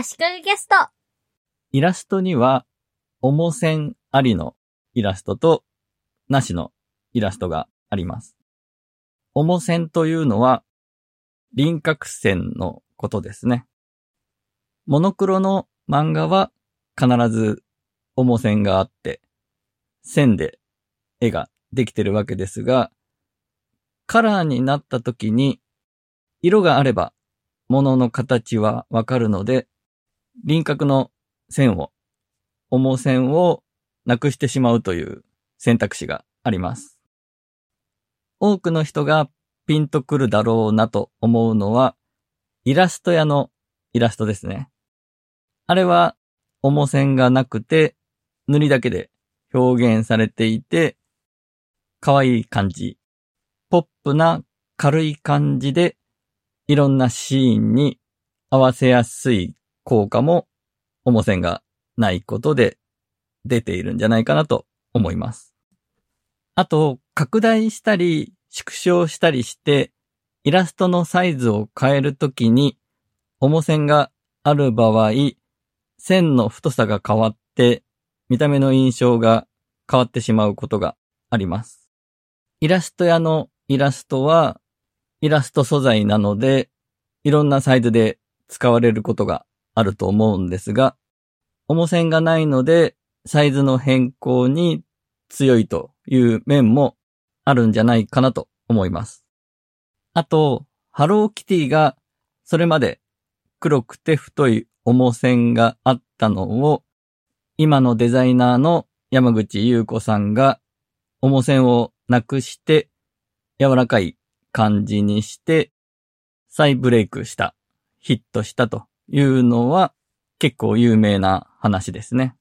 足利ゲスト。イラストには、重線ありのイラストと、なしのイラストがあります。重線というのは、輪郭線のことですね。モノクロの漫画は必ず重線があって、線で絵ができてるわけですが、カラーになった時に、色があれば、物の形はわかるので、輪郭の線を、重線をなくしてしまうという選択肢があります。多くの人がピンとくるだろうなと思うのは、イラスト屋のイラストですね。あれは、重線がなくて、塗りだけで表現されていて、可愛い感じ、ポップな軽い感じで、いろんなシーンに合わせやすい効果も、重線がないことで出ているんじゃないかなと思います。あと、拡大したり、縮小したりして、イラストのサイズを変えるときに、重線がある場合、線の太さが変わって、見た目の印象が変わってしまうことがあります。イラスト屋のイラストは、イラスト素材なので、いろんなサイズで使われることがあると思うんですが、重線がないので、サイズの変更に強いという面もあるんじゃないかなと思います。あと、ハローキティがそれまで黒くて太い重線があったのを、今のデザイナーの山口優子さんが重線をなくして柔らかい感じにして再ブレイクした、ヒットしたというのは結構有名な話ですね。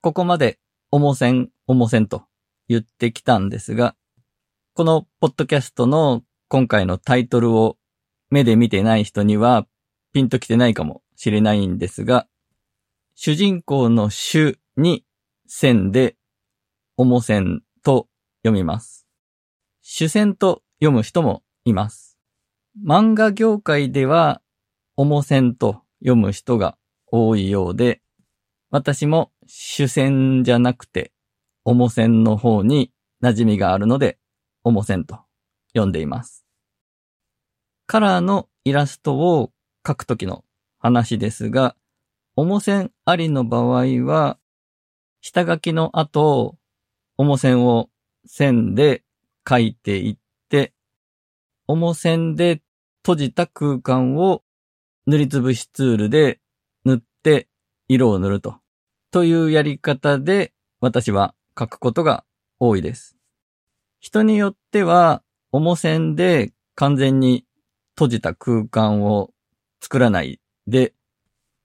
ここまで重線、重線と言ってきたんですが、このポッドキャストの今回のタイトルを目で見てない人にはピンときてないかもしれないんですが、主人公の主に線で重線と読みます。主線と読む人もいます。漫画業界では重線と読む人が多いようで、私も主線じゃなくて重線の方に馴染みがあるので重線と読んでいます。カラーのイラストを描くときの話ですが、重線ありの場合は、下書きの後、重線を線で描いていって、重線で閉じた空間を塗りつぶしツールで塗って色を塗ると。というやり方で私は書くことが多いです。人によっては重線で完全に閉じた空間を作らないで、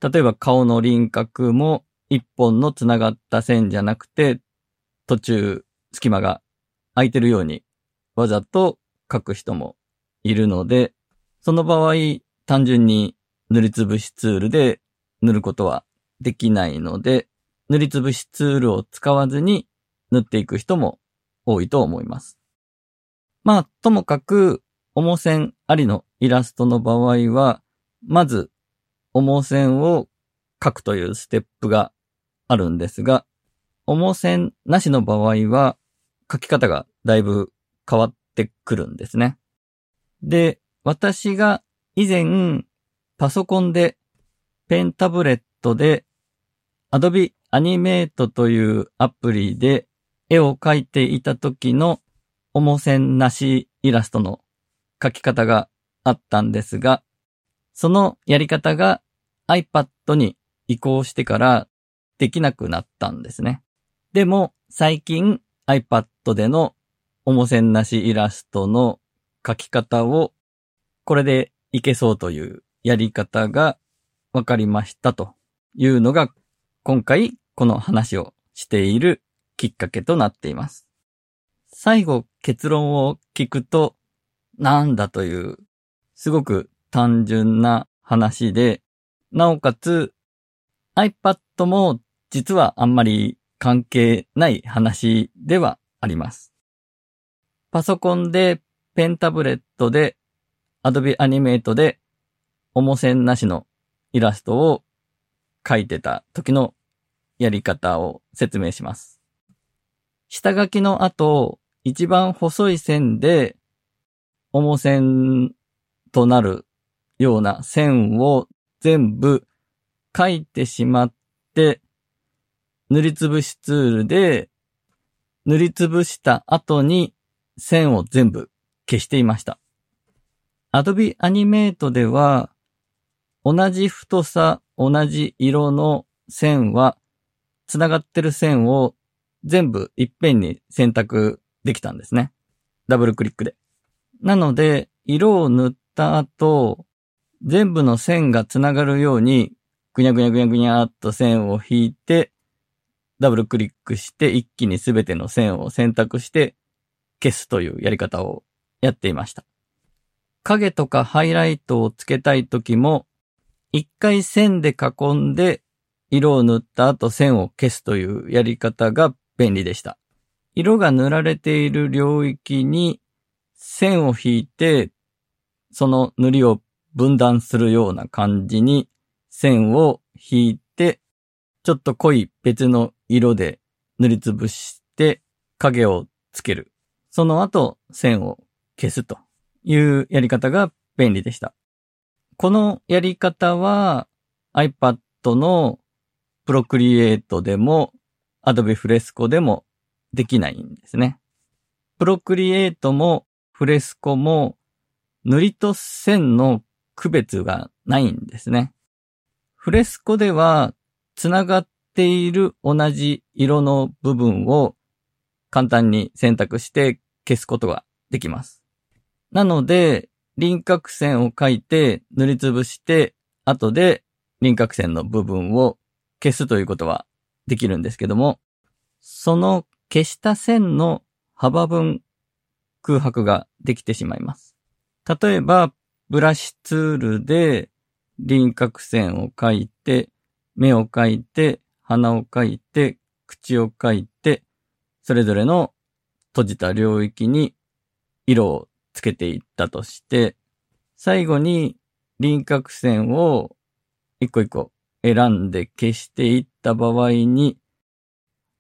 例えば顔の輪郭も一本の繋がった線じゃなくて、途中隙間が空いてるようにわざと書く人もいるので、その場合単純に塗りつぶしツールで塗ることはできないので、塗りつぶしツールを使わずに塗っていく人も多いと思います。まあ、ともかく、重線ありのイラストの場合は、まず、重線を書くというステップがあるんですが、重線なしの場合は、書き方がだいぶ変わってくるんですね。で、私が以前、パソコンで、ペンタブレットで、Adobe Animate というアプリで絵を描いていた時の重線なしイラストの描き方があったんですが、そのやり方が iPad に移行してからできなくなったんですね。でも最近 iPad での重線なしイラストの描き方をこれでいけそうというやり方がわかりましたというのが今回この話をしているきっかけとなっています。最後結論を聞くとなんだというすごく単純な話で、なおかつ iPad も実はあんまり関係ない話ではあります。パソコンでペンタブレットで Adobe Animate で重線なしのイラストを書いてた時のやり方を説明します。下書きの後、一番細い線で、重線となるような線を全部書いてしまって、塗りつぶしツールで塗りつぶした後に線を全部消していました。Adobe Animate では同じ太さ、同じ色の線は繋がってる線を全部いっぺんに選択できたんですね。ダブルクリックで。なので、色を塗った後、全部の線が繋がるように、ぐにゃぐにゃぐにゃぐにゃっと線を引いて、ダブルクリックして一気にすべての線を選択して消すというやり方をやっていました。影とかハイライトをつけたいときも、一回線で囲んで色を塗った後線を消すというやり方が便利でした。色が塗られている領域に線を引いて、その塗りを分断するような感じに線を引いて、ちょっと濃い別の色で塗りつぶして影をつける。その後線を消すというやり方が便利でした。このやり方は iPad のプロクリエイトでも Adobe Fresco でもできないんですね。プロクリエイトもフレスコも塗りと線の区別がないんですね。フレスコでは繋がっている同じ色の部分を簡単に選択して消すことができます。なので、輪郭線を描いて塗りつぶして後で輪郭線の部分を消すということはできるんですけども、その消した線の幅分空白ができてしまいます。例えば、ブラシツールで輪郭線を描いて、目を描いて、鼻を描いて、口を描いて、それぞれの閉じた領域に色をつけていったとして、最後に輪郭線を一個一個選んで消していった場合に、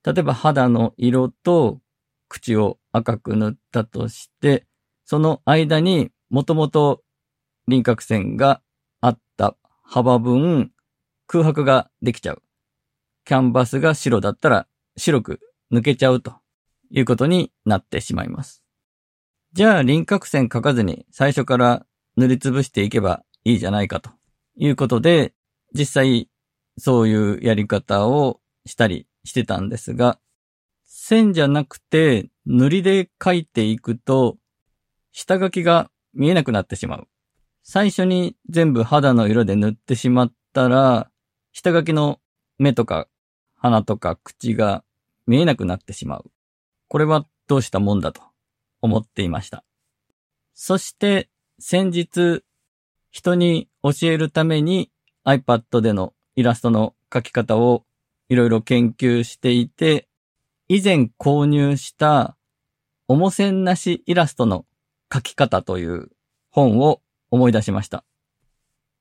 例えば肌の色と口を赤く塗ったとして、その間にもともと輪郭線があった幅分空白ができちゃう。キャンバスが白だったら白く抜けちゃうということになってしまいます。じゃあ輪郭線描かずに最初から塗りつぶしていけばいいじゃないかということで、実際そういうやり方をしたりしてたんですが、線じゃなくて塗りで描いていくと、下書きが見えなくなってしまう。最初に全部肌の色で塗ってしまったら、下書きの目とか鼻とか口が見えなくなってしまう。これはどうしたもんだと思っていました。そして先日人に教えるために iPad でのイラストの描き方をいろいろ研究していて、以前購入した重線なしイラストの描き方という本を思い出しました。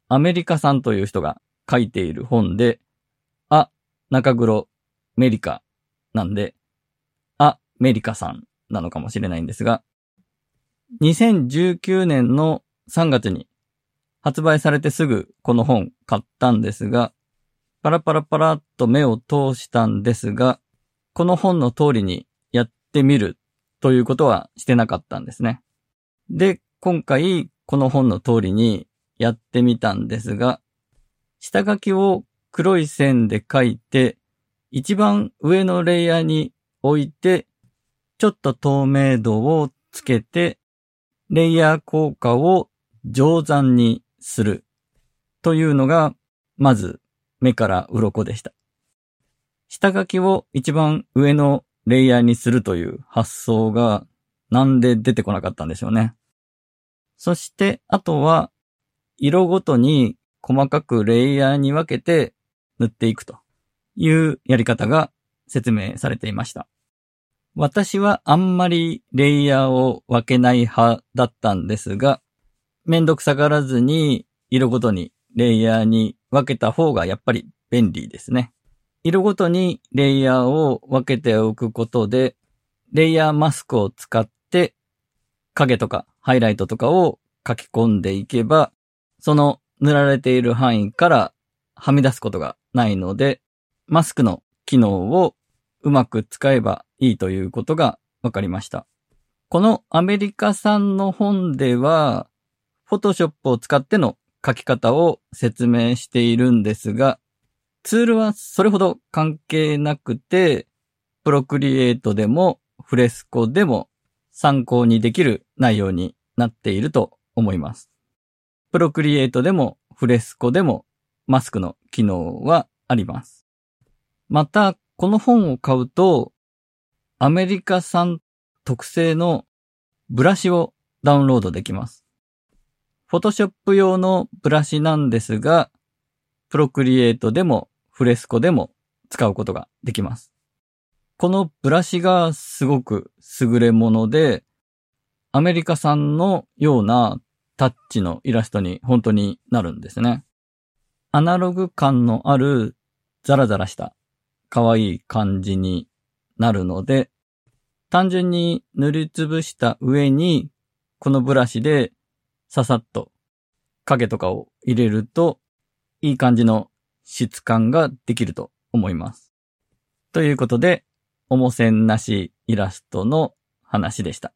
アメリカさんという人が書いている本で、あ、中黒メリカなんで、あ、メリカさんなのかもしれないんですが、2019年の3月に発売されてすぐこの本買ったんですが、パラパラパラっと目を通したんですが、この本の通りにやってみるということはしてなかったんですね。で、今回この本の通りにやってみたんですが、下書きを黒い線で書いて、一番上のレイヤーに置いて、ちょっと透明度をつけて、レイヤー効果を上山にするというのが、まず目から鱗でした。下書きを一番上のレイヤーにするという発想がなんで出てこなかったんでしょうね。そして、あとは、色ごとに細かくレイヤーに分けて塗っていくというやり方が説明されていました。私はあんまりレイヤーを分けない派だったんですが、めんどくさがらずに色ごとにレイヤーに分けた方がやっぱり便利ですね。色ごとにレイヤーを分けておくことで、レイヤーマスクを使って影とかハイライトとかを書き込んでいけば、その塗られている範囲からはみ出すことがないので、マスクの機能をうまく使えばいいということが分かりました。このアメリカ産の本では、フォトショップを使っての書き方を説明しているんですが、ツールはそれほど関係なくて、プロクリエイトでもフレスコでも参考にできる内容になっていると思います。プロクリエイトでもフレスコでもマスクの機能はあります。また、この本を買うと、アメリカ産特製のブラシをダウンロードできます。フォトショップ用のブラシなんですが、プロクリエイトでもフレスコでも使うことができます。このブラシがすごく優れもので、アメリカ産のようなタッチのイラストに本当になるんですね。アナログ感のあるザラザラした可愛い感じになるので、単純に塗りつぶした上に、このブラシでささっと影とかを入れると、いい感じの質感ができると思います。ということで、重せんなしイラストの話でした。